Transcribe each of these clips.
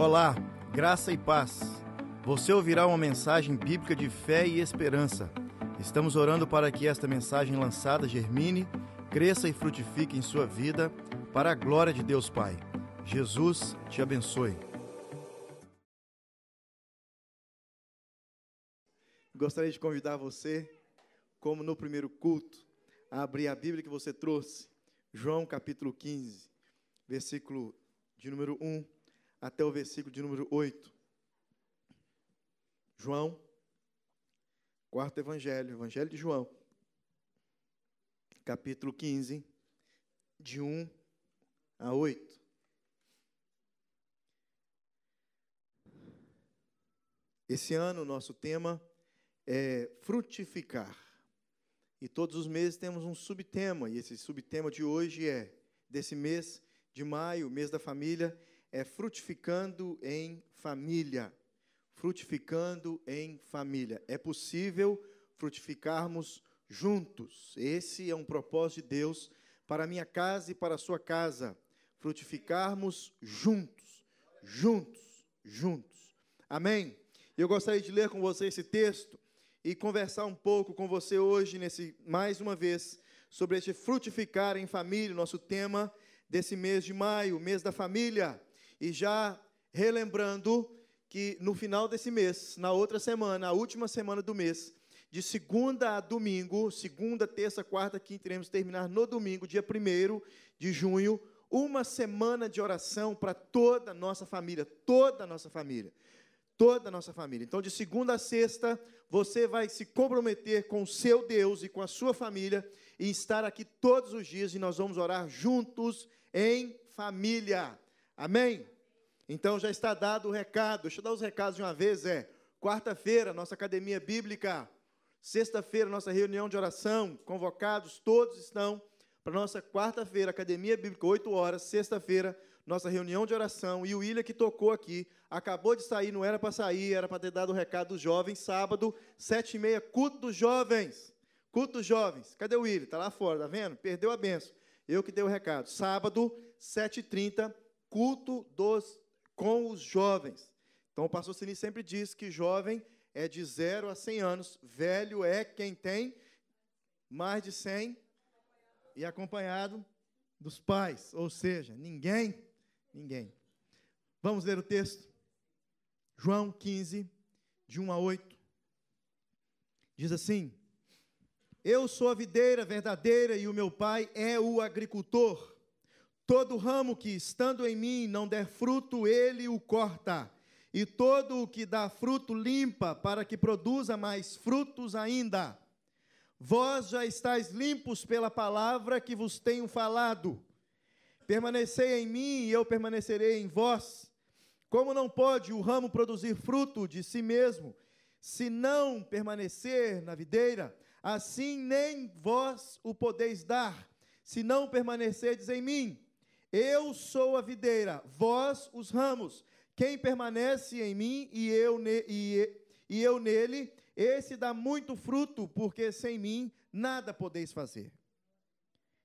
Olá, graça e paz. Você ouvirá uma mensagem bíblica de fé e esperança. Estamos orando para que esta mensagem lançada germine, cresça e frutifique em sua vida, para a glória de Deus Pai. Jesus te abençoe. Gostaria de convidar você, como no primeiro culto, a abrir a Bíblia que você trouxe, João capítulo 15, versículo de número 1 até o versículo de número 8. João, quarto evangelho, evangelho de João, capítulo 15, de 1 a 8. Esse ano, nosso tema é frutificar. E todos os meses temos um subtema, e esse subtema de hoje é, desse mês de maio, mês da família, é frutificando em família. Frutificando em família. É possível frutificarmos juntos. Esse é um propósito de Deus para minha casa e para a sua casa. Frutificarmos juntos. Juntos. Juntos. Amém? Eu gostaria de ler com você esse texto e conversar um pouco com você hoje, nesse mais uma vez, sobre este frutificar em família, nosso tema desse mês de maio, mês da família. E já relembrando que no final desse mês, na outra semana, a última semana do mês, de segunda a domingo, segunda, terça, quarta, quinta, iremos terminar no domingo, dia 1 de junho, uma semana de oração para toda a nossa família, toda a nossa família, toda a nossa família. Então, de segunda a sexta, você vai se comprometer com o seu Deus e com a sua família e estar aqui todos os dias e nós vamos orar juntos em família. Amém? Então já está dado o recado. Deixa eu dar os recados de uma vez. É quarta-feira, nossa academia bíblica. Sexta-feira, nossa reunião de oração. Convocados, todos estão para nossa quarta-feira, academia bíblica, 8 horas. Sexta-feira, nossa reunião de oração. E o William que tocou aqui, acabou de sair, não era para sair, era para ter dado o recado dos jovens. Sábado, sete e meia, culto dos jovens. Culto dos jovens. Cadê o William? Está lá fora, tá vendo? Perdeu a benção. Eu que dei o recado. Sábado, sete e trinta, culto dos com os jovens. Então o pastor Sini sempre diz que jovem é de 0 a 100 anos, velho é quem tem mais de 100 e acompanhado dos pais, ou seja, ninguém, ninguém. Vamos ler o texto. João 15, de 1 a 8. Diz assim: Eu sou a videira verdadeira e o meu pai é o agricultor. Todo ramo que, estando em mim, não der fruto, ele o corta. E todo o que dá fruto, limpa, para que produza mais frutos ainda. Vós já estáis limpos pela palavra que vos tenho falado. Permanecei em mim e eu permanecerei em vós. Como não pode o ramo produzir fruto de si mesmo, se não permanecer na videira, assim nem vós o podeis dar, se não permanecerdes em mim. Eu sou a videira, vós os ramos. Quem permanece em mim e eu, ne, e, e eu nele, esse dá muito fruto, porque sem mim nada podeis fazer.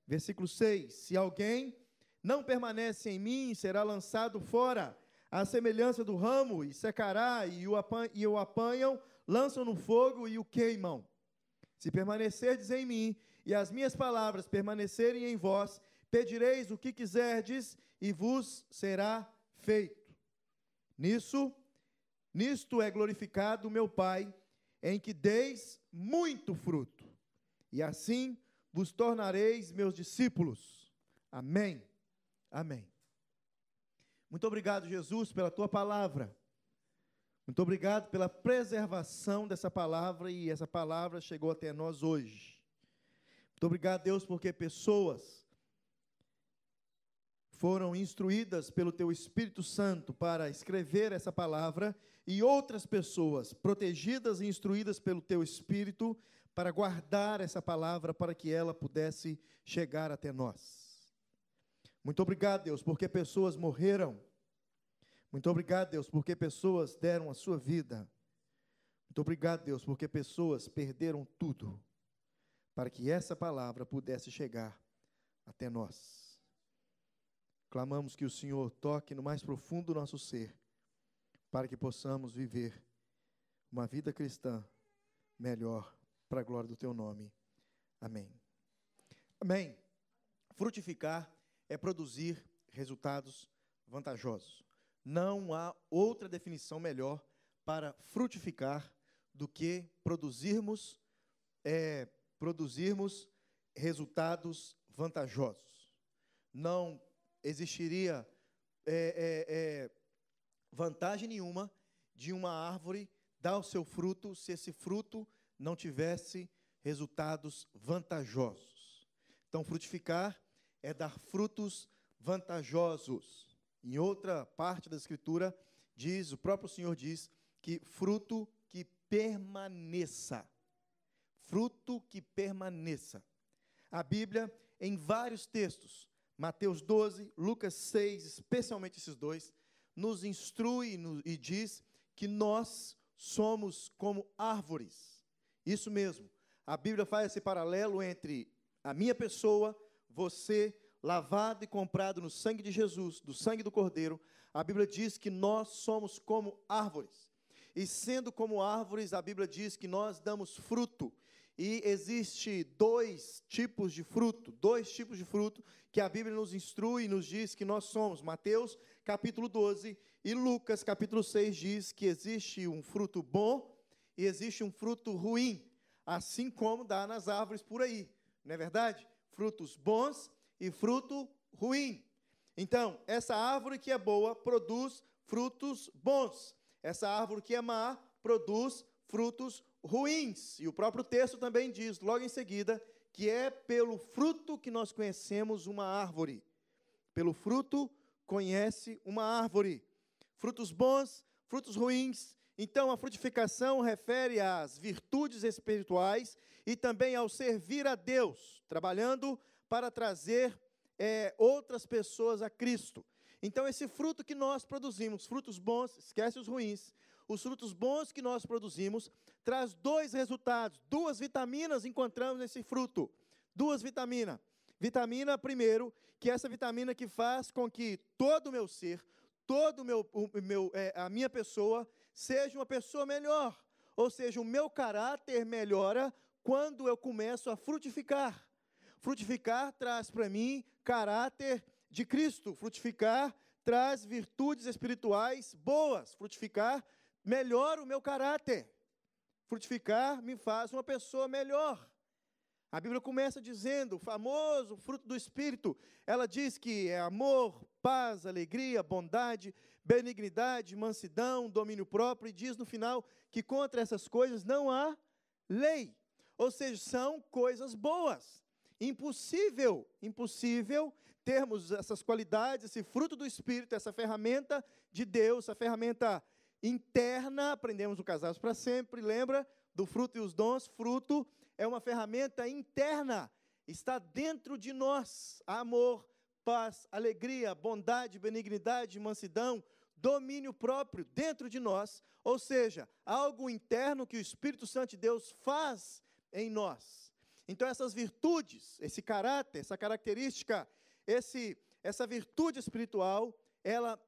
Versículo 6: Se alguém não permanece em mim, será lançado fora, à semelhança do ramo, e secará, e o, apan e o apanham, lançam no fogo e o queimam. Se permanecerdes em mim, e as minhas palavras permanecerem em vós, Pedireis o que quiserdes e vos será feito. Nisso, nisto é glorificado meu Pai, em que deis muito fruto, e assim vos tornareis meus discípulos. Amém. Amém. Muito obrigado, Jesus, pela tua palavra. Muito obrigado pela preservação dessa palavra e essa palavra chegou até nós hoje. Muito obrigado, Deus, porque pessoas foram instruídas pelo teu Espírito Santo para escrever essa palavra e outras pessoas protegidas e instruídas pelo teu Espírito para guardar essa palavra para que ela pudesse chegar até nós. Muito obrigado, Deus, porque pessoas morreram. Muito obrigado, Deus, porque pessoas deram a sua vida. Muito obrigado, Deus, porque pessoas perderam tudo para que essa palavra pudesse chegar até nós. Clamamos que o Senhor toque no mais profundo do nosso ser para que possamos viver uma vida cristã melhor para a glória do teu nome. Amém. Amém. Frutificar é produzir resultados vantajosos. Não há outra definição melhor para frutificar do que produzirmos é, produzirmos resultados vantajosos. Não existiria é, é, é, vantagem nenhuma de uma árvore dar o seu fruto se esse fruto não tivesse resultados vantajosos. Então, frutificar é dar frutos vantajosos. Em outra parte da Escritura, diz, o próprio Senhor diz, que fruto que permaneça. Fruto que permaneça. A Bíblia, em vários textos, Mateus 12, Lucas 6, especialmente esses dois, nos instrui e diz que nós somos como árvores. Isso mesmo. A Bíblia faz esse paralelo entre a minha pessoa, você, lavado e comprado no sangue de Jesus, do sangue do Cordeiro. A Bíblia diz que nós somos como árvores. E sendo como árvores, a Bíblia diz que nós damos fruto. E existe dois tipos de fruto, dois tipos de fruto que a Bíblia nos instrui e nos diz que nós somos. Mateus capítulo 12 e Lucas capítulo 6 diz que existe um fruto bom e existe um fruto ruim, assim como dá nas árvores por aí. Não é verdade? Frutos bons e fruto ruim. Então, essa árvore que é boa produz frutos bons. Essa árvore que é má produz frutos ruins. E o próprio texto também diz, logo em seguida, que é pelo fruto que nós conhecemos uma árvore. Pelo fruto conhece uma árvore. Frutos bons, frutos ruins. Então, a frutificação refere às virtudes espirituais e também ao servir a Deus, trabalhando para trazer é, outras pessoas a Cristo. Então, esse fruto que nós produzimos, frutos bons, esquece os ruins, os frutos bons que nós produzimos, traz dois resultados, duas vitaminas encontramos nesse fruto. Duas vitaminas. Vitamina, primeiro, que é essa vitamina que faz com que todo o meu ser, todo meu, meu é, a minha pessoa, seja uma pessoa melhor. Ou seja, o meu caráter melhora quando eu começo a frutificar. Frutificar traz para mim caráter de Cristo. Frutificar traz virtudes espirituais boas. Frutificar melhora o meu caráter. Frutificar me faz uma pessoa melhor. A Bíblia começa dizendo, o famoso fruto do Espírito, ela diz que é amor, paz, alegria, bondade, benignidade, mansidão, domínio próprio, e diz no final que contra essas coisas não há lei. Ou seja, são coisas boas. Impossível, impossível termos essas qualidades, esse fruto do Espírito, essa ferramenta de Deus, essa ferramenta interna, aprendemos o Casados para Sempre, lembra do fruto e os dons? Fruto é uma ferramenta interna, está dentro de nós. Amor, paz, alegria, bondade, benignidade, mansidão, domínio próprio dentro de nós, ou seja, algo interno que o Espírito Santo de Deus faz em nós. Então essas virtudes, esse caráter, essa característica, esse essa virtude espiritual, ela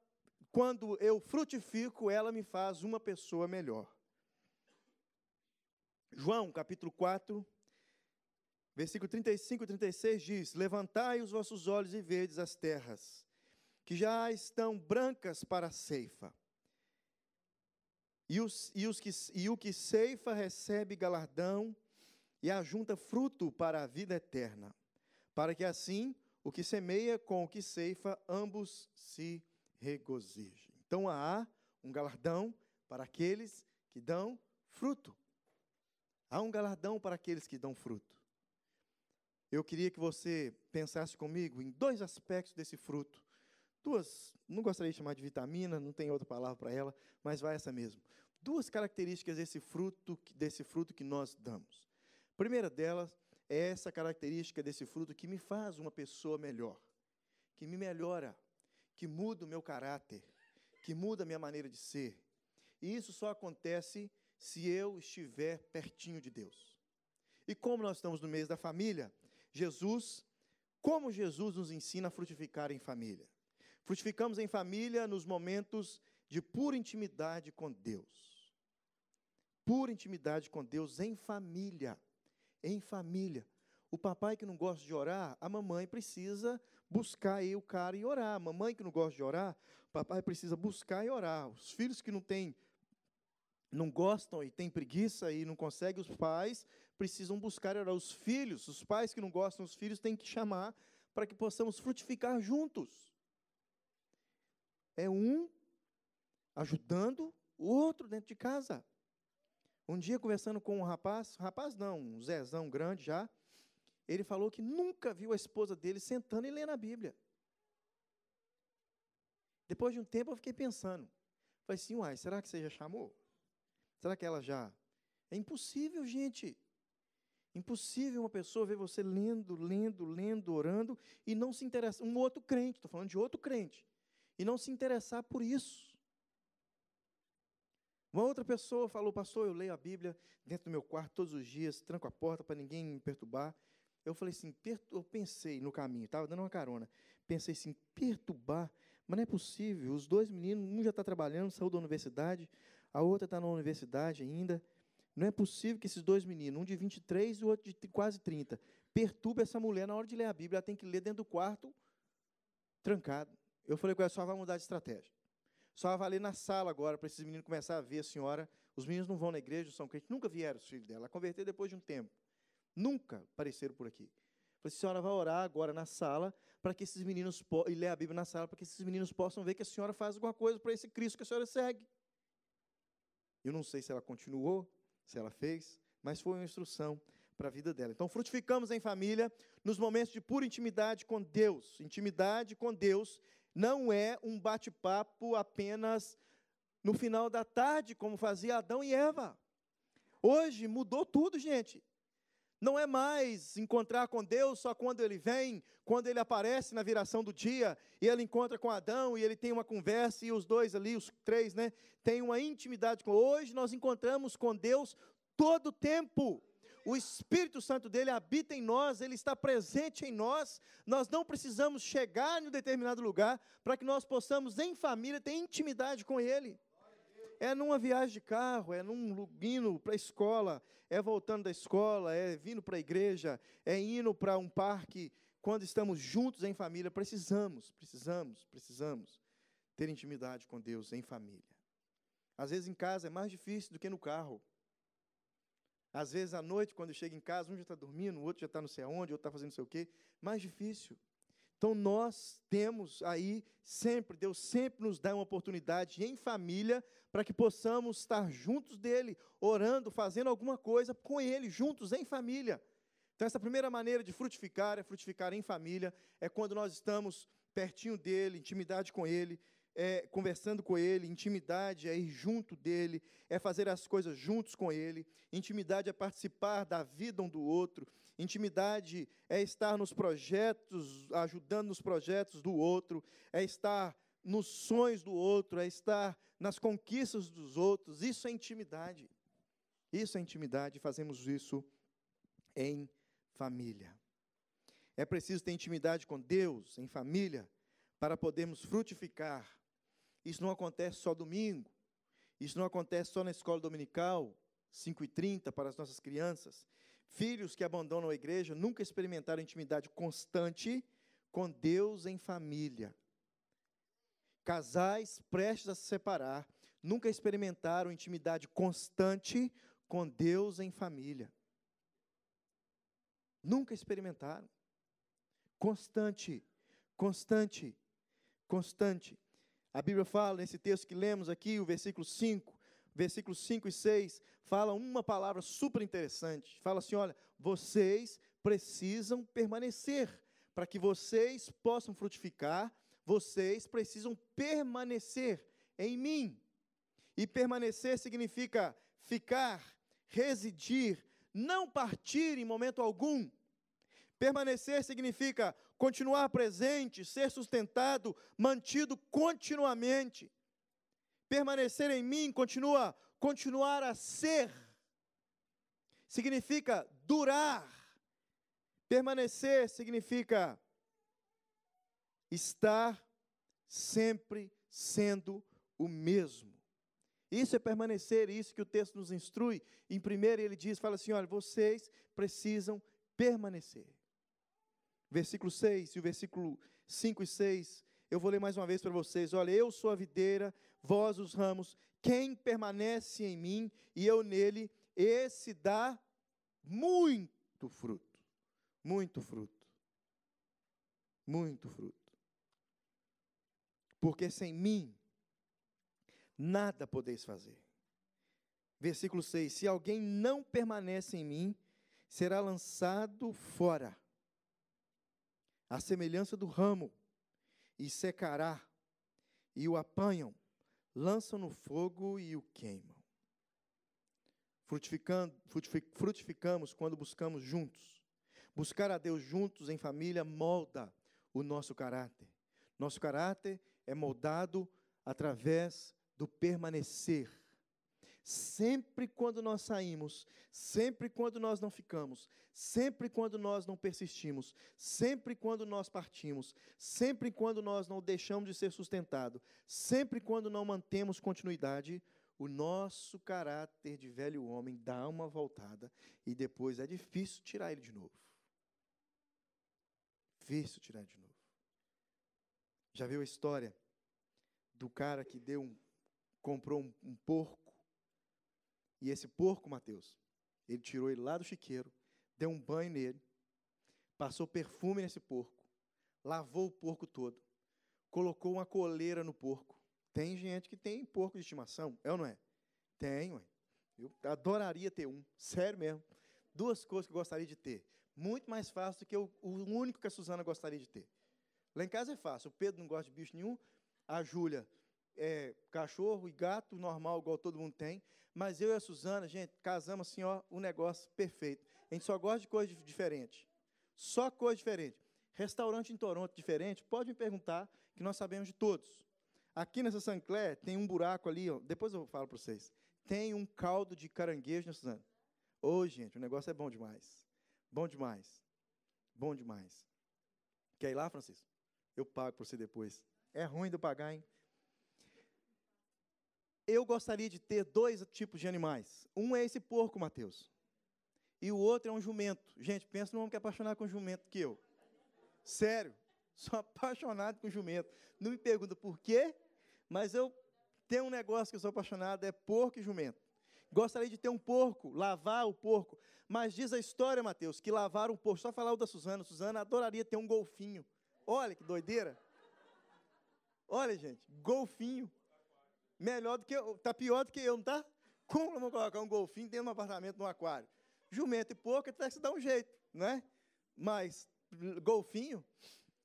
quando eu frutifico, ela me faz uma pessoa melhor. João, capítulo 4, versículo 35 e 36 diz: Levantai os vossos olhos e vedes as terras, que já estão brancas para a ceifa. E, os, e, os que, e o que ceifa recebe galardão e ajunta fruto para a vida eterna, para que assim o que semeia com o que ceifa, ambos se regozijem. Então há um galardão para aqueles que dão fruto. Há um galardão para aqueles que dão fruto. Eu queria que você pensasse comigo em dois aspectos desse fruto. Duas, não gostaria de chamar de vitamina, não tem outra palavra para ela, mas vai essa mesmo. Duas características desse fruto, desse fruto que nós damos. A primeira delas é essa característica desse fruto que me faz uma pessoa melhor, que me melhora, que muda o meu caráter, que muda a minha maneira de ser. E isso só acontece se eu estiver pertinho de Deus. E como nós estamos no mês da família, Jesus, como Jesus nos ensina a frutificar em família? Frutificamos em família nos momentos de pura intimidade com Deus. Pura intimidade com Deus em família. Em família. O papai que não gosta de orar, a mamãe precisa buscar aí o cara e orar. Mamãe que não gosta de orar, papai precisa buscar e orar. Os filhos que não têm não gostam e têm preguiça e não conseguem, os pais precisam buscar e orar. Os filhos, os pais que não gostam, os filhos têm que chamar para que possamos frutificar juntos. É um ajudando o outro dentro de casa. Um dia, conversando com um rapaz, rapaz não, um Zezão grande já, ele falou que nunca viu a esposa dele sentando e lendo a Bíblia. Depois de um tempo, eu fiquei pensando. Falei assim, uai, será que você já chamou? Será que ela já? É impossível, gente. Impossível uma pessoa ver você lendo, lendo, lendo, orando e não se interessar. Um outro crente, estou falando de outro crente, e não se interessar por isso. Uma outra pessoa falou, pastor, eu leio a Bíblia dentro do meu quarto todos os dias, tranco a porta para ninguém me perturbar. Eu falei assim, eu pensei no caminho, estava dando uma carona. Pensei assim, perturbar, mas não é possível. Os dois meninos, um já está trabalhando, saiu da universidade, a outra está na universidade ainda. Não é possível que esses dois meninos, um de 23 e o outro de quase 30, perturbe essa mulher na hora de ler a Bíblia. Ela tem que ler dentro do quarto, trancado. Eu falei com ela, só vai mudar de estratégia. Só vai ler na sala agora, para esses meninos começar a ver a senhora. Os meninos não vão na igreja, são crentes, nunca vieram os filhos dela. Ela converteu depois de um tempo. Nunca apareceram por aqui. Falei, a senhora vai orar agora na sala para que esses meninos e ler a Bíblia na sala para que esses meninos possam ver que a senhora faz alguma coisa para esse Cristo que a senhora segue. Eu não sei se ela continuou, se ela fez, mas foi uma instrução para a vida dela. Então, frutificamos em família nos momentos de pura intimidade com Deus. Intimidade com Deus não é um bate-papo apenas no final da tarde, como fazia Adão e Eva. Hoje mudou tudo, gente. Não é mais encontrar com Deus só quando ele vem, quando ele aparece na viração do dia, e ele encontra com Adão, e ele tem uma conversa, e os dois ali, os três, né, têm uma intimidade com. Hoje nós encontramos com Deus todo o tempo. O Espírito Santo dele habita em nós, ele está presente em nós. Nós não precisamos chegar em um determinado lugar para que nós possamos, em família, ter intimidade com ele é numa viagem de carro, é num indo para a escola, é voltando da escola, é vindo para a igreja, é indo para um parque. Quando estamos juntos em família, precisamos, precisamos, precisamos ter intimidade com Deus em família. Às vezes em casa é mais difícil do que no carro. Às vezes à noite, quando chega em casa, um já está dormindo, o outro já está não sei aonde, o outro está fazendo não sei o quê. Mais difícil. Então nós temos aí sempre, Deus sempre nos dá uma oportunidade em família para que possamos estar juntos dele, orando, fazendo alguma coisa com ele, juntos em família. Então essa primeira maneira de frutificar é frutificar em família, é quando nós estamos pertinho dele, intimidade com ele, é conversando com ele, intimidade é ir junto dele, é fazer as coisas juntos com ele, intimidade é participar da vida um do outro, Intimidade é estar nos projetos, ajudando nos projetos do outro, é estar nos sonhos do outro, é estar nas conquistas dos outros. Isso é intimidade. Isso é intimidade, fazemos isso em família. É preciso ter intimidade com Deus, em família, para podermos frutificar. Isso não acontece só domingo, isso não acontece só na escola dominical, 5h30 para as nossas crianças. Filhos que abandonam a igreja nunca experimentaram intimidade constante com Deus em família. Casais prestes a se separar nunca experimentaram intimidade constante com Deus em família. Nunca experimentaram. Constante, constante, constante. A Bíblia fala nesse texto que lemos aqui, o versículo 5, versículos 5 e 6, fala uma palavra super interessante. Fala assim: olha, vocês precisam permanecer. Para que vocês possam frutificar, vocês precisam permanecer em mim. E permanecer significa ficar, residir, não partir em momento algum. Permanecer significa continuar presente, ser sustentado, mantido continuamente. Permanecer em mim continua continuar a ser. Significa durar. Permanecer significa estar sempre sendo o mesmo. Isso é permanecer, isso que o texto nos instrui. Em primeiro ele diz, fala assim, olha, vocês precisam permanecer. Versículo 6 e o versículo 5 e 6, eu vou ler mais uma vez para vocês. Olha, eu sou a videira, vós os ramos, quem permanece em mim e eu nele, esse dá muito fruto. Muito fruto. Muito fruto. Porque sem mim, nada podeis fazer. Versículo 6: Se alguém não permanece em mim, será lançado fora, à semelhança do ramo, e secará, e o apanham, lançam no fogo e o queimam. Frutificando, frutificamos quando buscamos juntos. Buscar a Deus juntos em família molda o nosso caráter. Nosso caráter é moldado através do permanecer. Sempre quando nós saímos, sempre quando nós não ficamos, sempre quando nós não persistimos, sempre quando nós partimos, sempre quando nós não deixamos de ser sustentado, sempre quando não mantemos continuidade, o nosso caráter de velho homem dá uma voltada e depois é difícil tirar ele de novo. Difícil tirar de novo. Já viu a história do cara que deu um, comprou um, um porco e esse porco, Mateus, ele tirou ele lá do chiqueiro, deu um banho nele, passou perfume nesse porco, lavou o porco todo, colocou uma coleira no porco. Tem gente que tem porco de estimação, é ou não é? Tem, ué. Eu adoraria ter um, sério mesmo. Duas coisas que eu gostaria de ter. Muito mais fácil do que o, único que a Suzana gostaria de ter. Lá em casa é fácil. O Pedro não gosta de bicho nenhum, a Júlia é cachorro e gato, normal, igual todo mundo tem. Mas eu e a Suzana, gente, casamos assim, ó, um negócio perfeito. A gente só gosta de coisa diferente. Só coisa diferente. Restaurante em Toronto diferente, pode me perguntar, que nós sabemos de todos. Aqui nessa Sancler tem um buraco ali, ó, depois eu falo para vocês. Tem um caldo de caranguejo, né, Suzana? Ô, oh, gente, o negócio é bom demais. Bom demais. Bom demais. Quer ir lá, Francisco? Eu pago para você depois. É ruim de eu pagar, hein? Eu gostaria de ter dois tipos de animais. Um é esse porco, Mateus. E o outro é um jumento. Gente, pensa num homem que é apaixonado com jumento que eu. Sério. Sou apaixonado com jumento. Não me pergunta por quê, mas eu tenho um negócio que eu sou apaixonado, é porco e jumento. Gostaria de ter um porco, lavar o porco. Mas diz a história, Mateus, que lavar um porco. Só falar o da Suzana. Suzana adoraria ter um golfinho. Olha que doideira. Olha, gente, golfinho. Melhor do que eu, tá pior do que eu, não tá? Como eu vou colocar um golfinho dentro de um apartamento no aquário? Jumento e porco até que se dá um jeito, né? Mas golfinho,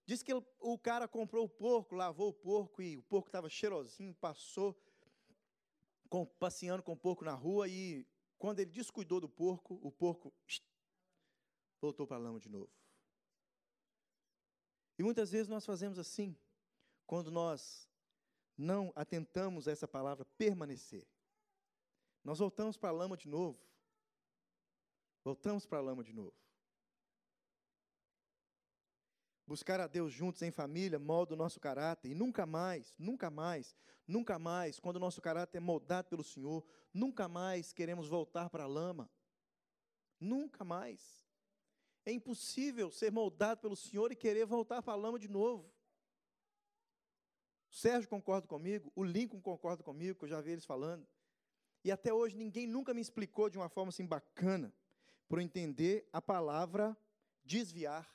diz que o cara comprou o porco, lavou o porco e o porco estava cheirosinho, passou com, passeando com o porco na rua e quando ele descuidou do porco, o porco voltou para a lama de novo. E muitas vezes nós fazemos assim, quando nós não atentamos a essa palavra permanecer. Nós voltamos para a lama de novo. Voltamos para a lama de novo. Buscar a Deus juntos em família molda o nosso caráter e nunca mais, nunca mais, nunca mais, quando o nosso caráter é moldado pelo Senhor, nunca mais queremos voltar para a lama. Nunca mais. É impossível ser moldado pelo Senhor e querer voltar para a lama de novo. O Sérgio concorda comigo, o Lincoln concorda comigo, que eu já vi eles falando. E até hoje ninguém nunca me explicou de uma forma assim bacana para entender a palavra desviar.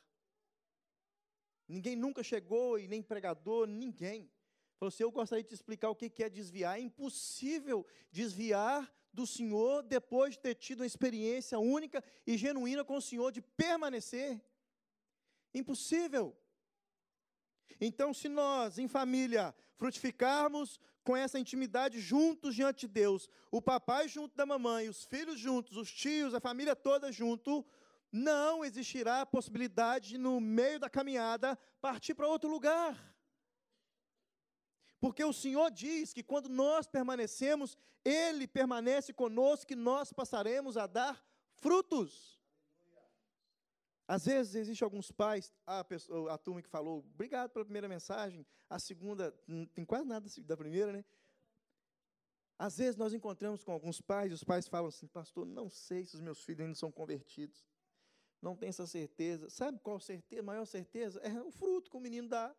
Ninguém nunca chegou, e nem pregador, ninguém. Falou assim: eu gostaria de te explicar o que é desviar. É impossível desviar do Senhor depois de ter tido uma experiência única e genuína com o Senhor, de permanecer. Impossível. Então, se nós, em família, frutificarmos com essa intimidade juntos diante de Deus, o papai junto da mamãe, os filhos juntos, os tios, a família toda junto, não existirá a possibilidade de, no meio da caminhada, partir para outro lugar. Porque o Senhor diz que quando nós permanecemos, Ele permanece conosco e nós passaremos a dar frutos. Às vezes existem alguns pais, a, pessoa, a turma que falou, obrigado pela primeira mensagem, a segunda, não tem quase nada da primeira, né? Às vezes nós encontramos com alguns pais, e os pais falam assim, pastor, não sei se os meus filhos ainda são convertidos. Não tenho essa certeza. Sabe qual certeza? maior certeza? É o fruto que o menino dá.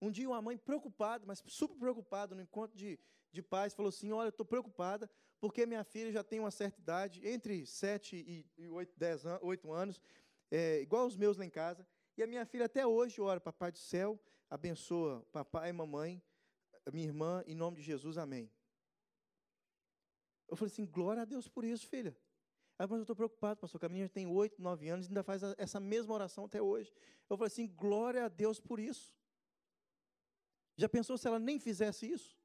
Um dia uma mãe preocupada, mas super preocupada, no encontro de, de pais, falou assim, olha, eu estou preocupada, porque minha filha já tem uma certa idade, entre 7 e, e 8, 10 an 8 anos, é, igual os meus lá em casa, e a minha filha até hoje ora, papai do céu, abençoa papai e mamãe, minha irmã, em nome de Jesus, amém. Eu falei assim, glória a Deus por isso, filha. Ela mas eu estou preocupado, pastor, que a menina tem 8, 9 anos e ainda faz essa mesma oração até hoje. Eu falei assim, glória a Deus por isso. Já pensou se ela nem fizesse isso?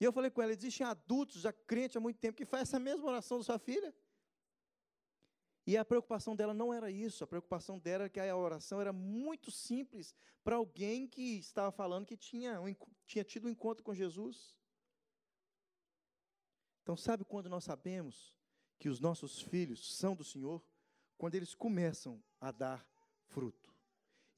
E eu falei com ela, existem adultos, já crentes há muito tempo, que faz essa mesma oração da sua filha. E a preocupação dela não era isso, a preocupação dela era que a oração era muito simples para alguém que estava falando que tinha, um, tinha tido um encontro com Jesus. Então, sabe quando nós sabemos que os nossos filhos são do Senhor? Quando eles começam a dar fruto.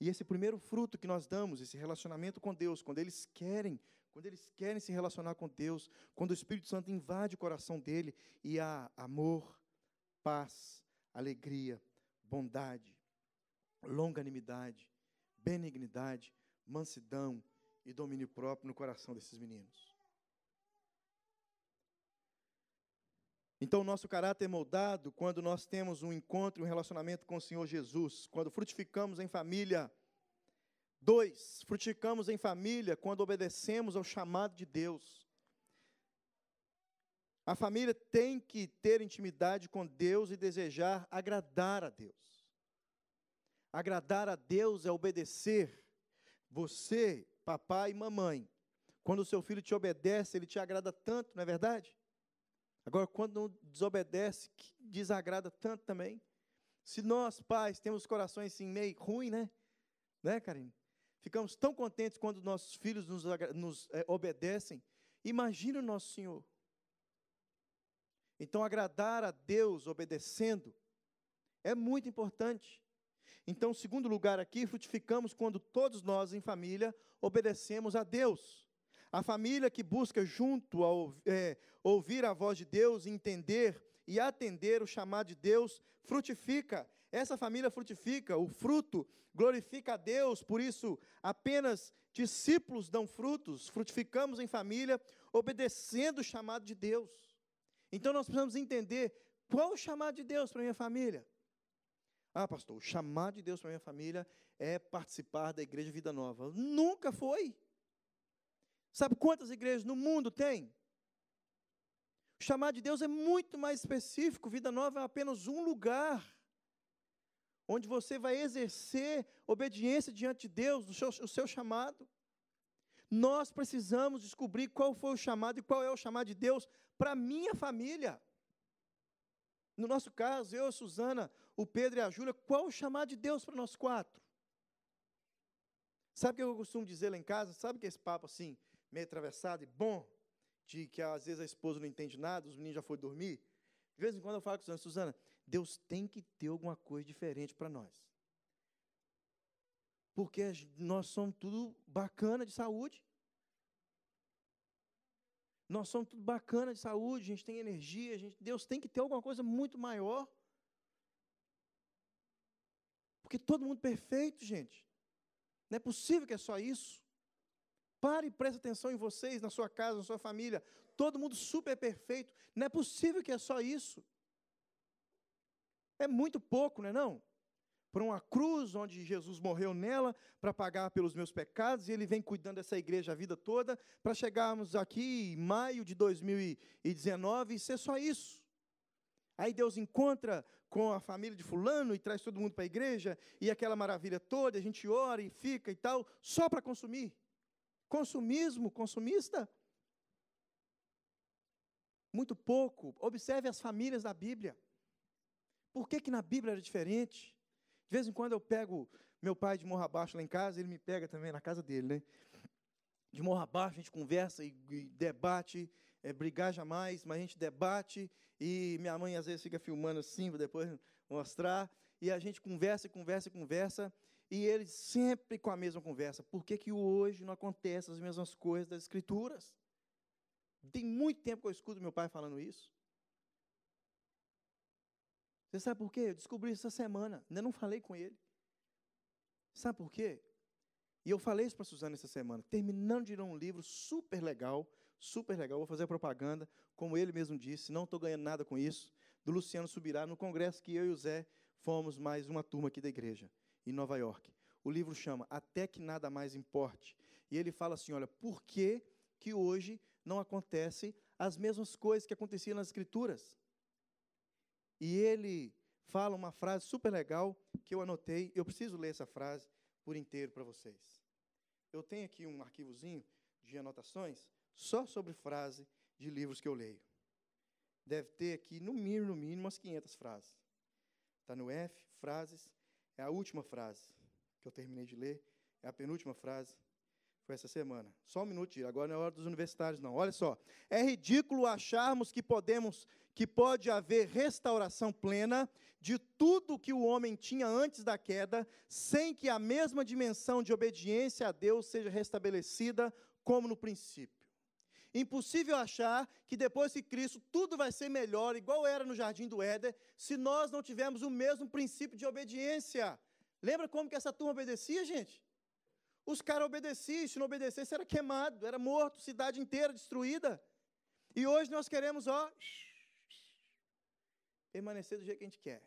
E esse primeiro fruto que nós damos, esse relacionamento com Deus, quando eles querem, quando eles querem se relacionar com Deus, quando o Espírito Santo invade o coração dele e há amor, paz, alegria, bondade, longanimidade, benignidade, mansidão e domínio próprio no coração desses meninos. Então, o nosso caráter é moldado quando nós temos um encontro, um relacionamento com o Senhor Jesus, quando frutificamos em família. Dois, frutificamos em família quando obedecemos ao chamado de Deus. A família tem que ter intimidade com Deus e desejar agradar a Deus. Agradar a Deus é obedecer. Você, papai e mamãe, quando o seu filho te obedece, ele te agrada tanto, não é verdade? Agora, quando não desobedece, desagrada tanto também. Se nós, pais, temos corações assim meio ruim, né? Né, Karine? Ficamos tão contentes quando nossos filhos nos, nos é, obedecem. Imagine o nosso Senhor. Então, agradar a Deus obedecendo é muito importante. Então, segundo lugar aqui, frutificamos quando todos nós em família obedecemos a Deus. A família que busca junto ao é, ouvir a voz de Deus, entender e atender o chamado de Deus, frutifica. Essa família frutifica, o fruto glorifica a Deus, por isso apenas discípulos dão frutos, frutificamos em família, obedecendo o chamado de Deus. Então nós precisamos entender qual o chamado de Deus para minha família. Ah, pastor, o chamado de Deus para minha família é participar da Igreja Vida Nova. Nunca foi. Sabe quantas igrejas no mundo tem? O chamado de Deus é muito mais específico. Vida Nova é apenas um lugar onde você vai exercer obediência diante de Deus, o seu, o seu chamado. Nós precisamos descobrir qual foi o chamado e qual é o chamado de Deus para minha família. No nosso caso, eu, a Suzana, o Pedro e a Júlia, qual o chamado de Deus para nós quatro? Sabe o que eu costumo dizer lá em casa? Sabe que esse papo assim, meio atravessado e bom, de que às vezes a esposa não entende nada, os meninos já foram dormir. De vez em quando eu falo com a Suzana, Suzana, Deus tem que ter alguma coisa diferente para nós. Porque nós somos tudo bacana de saúde. Nós somos tudo bacana de saúde, a gente tem energia, gente, Deus tem que ter alguma coisa muito maior. Porque todo mundo perfeito, gente. Não é possível que é só isso. Pare e preste atenção em vocês, na sua casa, na sua família. Todo mundo super perfeito. Não é possível que é só isso. É muito pouco, não é não? Por uma cruz onde Jesus morreu nela para pagar pelos meus pecados e ele vem cuidando dessa igreja a vida toda para chegarmos aqui em maio de 2019 e ser só isso. Aí Deus encontra com a família de fulano e traz todo mundo para a igreja e aquela maravilha toda, a gente ora e fica e tal, só para consumir. Consumismo, consumista? Muito pouco. Observe as famílias da Bíblia. Por que, que na Bíblia era diferente? De vez em quando eu pego meu pai de morro abaixo lá em casa, ele me pega também na casa dele, né? De morro abaixo, a gente conversa e, e debate, é, brigar jamais, mas a gente debate, e minha mãe às vezes fica filmando assim, para depois mostrar, e a gente conversa, conversa, conversa, e eles sempre com a mesma conversa. Por que, que hoje não acontecem as mesmas coisas das Escrituras? Tem muito tempo que eu escuto meu pai falando isso. Você sabe por quê? Eu descobri essa semana. Ainda não falei com ele. Sabe por quê? E eu falei isso para a Suzana essa semana. Terminando de ler um livro super legal, super legal. Vou fazer propaganda, como ele mesmo disse. Não estou ganhando nada com isso. Do Luciano Subirá, no congresso que eu e o Zé fomos mais uma turma aqui da igreja, em Nova York. O livro chama Até que Nada Mais Importe. E ele fala assim: olha, por que, que hoje não acontece as mesmas coisas que aconteciam nas Escrituras? E ele fala uma frase super legal que eu anotei. Eu preciso ler essa frase por inteiro para vocês. Eu tenho aqui um arquivozinho de anotações só sobre frase de livros que eu leio. Deve ter aqui, no mínimo, no mínimo, umas 500 frases. Está no F, frases. É a última frase que eu terminei de ler. É a penúltima frase. Foi essa semana. Só um minuto, agora não é hora dos universitários, não. Olha só. É ridículo acharmos que podemos, que pode haver restauração plena de tudo que o homem tinha antes da queda, sem que a mesma dimensão de obediência a Deus seja restabelecida como no princípio. Impossível achar que depois de Cristo tudo vai ser melhor, igual era no jardim do Éden, se nós não tivermos o mesmo princípio de obediência. Lembra como que essa turma obedecia, gente? Os caras obedeciam, se não obedecesse era queimado, era morto, cidade inteira destruída. E hoje nós queremos, ó, permanecer do jeito que a gente quer.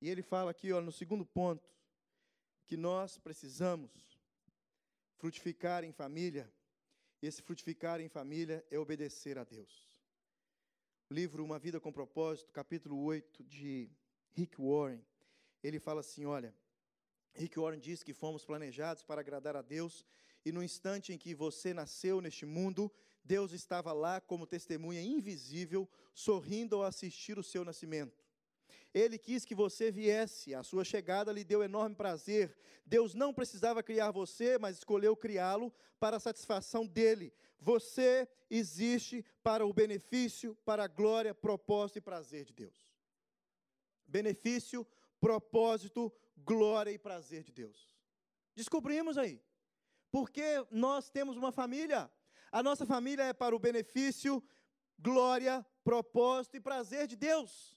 E ele fala aqui, ó, no segundo ponto, que nós precisamos frutificar em família. E esse frutificar em família é obedecer a Deus. O livro Uma Vida com Propósito, capítulo 8 de Rick Warren, ele fala assim, olha, Rick Warren diz que fomos planejados para agradar a Deus, e no instante em que você nasceu neste mundo, Deus estava lá como testemunha invisível, sorrindo ao assistir o seu nascimento. Ele quis que você viesse, a sua chegada lhe deu enorme prazer. Deus não precisava criar você, mas escolheu criá-lo para a satisfação dele. Você existe para o benefício, para a glória, propósito e prazer de Deus. Benefício, propósito, glória e prazer de Deus. Descobrimos aí. Porque nós temos uma família. A nossa família é para o benefício, glória, propósito e prazer de Deus.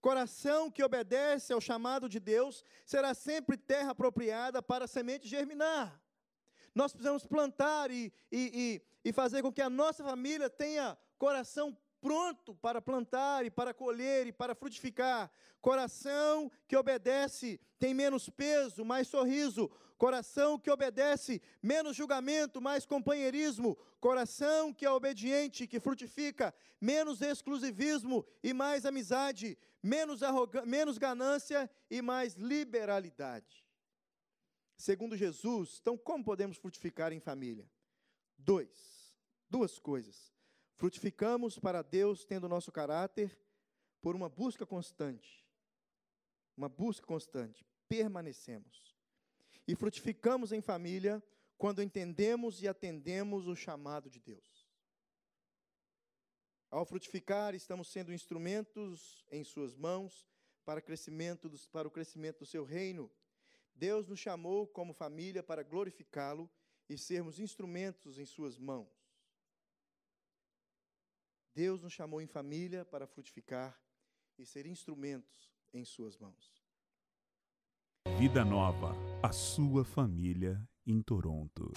Coração que obedece ao chamado de Deus será sempre terra apropriada para a semente germinar. Nós precisamos plantar e, e, e, e fazer com que a nossa família tenha coração pronto para plantar e para colher e para frutificar. Coração que obedece tem menos peso, mais sorriso. Coração que obedece, menos julgamento, mais companheirismo. Coração que é obediente, que frutifica, menos exclusivismo e mais amizade. Menos, menos ganância e mais liberalidade. Segundo Jesus, então como podemos frutificar em família? Dois, duas coisas. Frutificamos para Deus tendo nosso caráter por uma busca constante. Uma busca constante. Permanecemos. E frutificamos em família quando entendemos e atendemos o chamado de Deus. Ao frutificar, estamos sendo instrumentos em Suas mãos para, crescimento dos, para o crescimento do Seu reino. Deus nos chamou como família para glorificá-lo e sermos instrumentos em Suas mãos. Deus nos chamou em família para frutificar e ser instrumentos em Suas mãos. Vida Nova, a sua família em Toronto.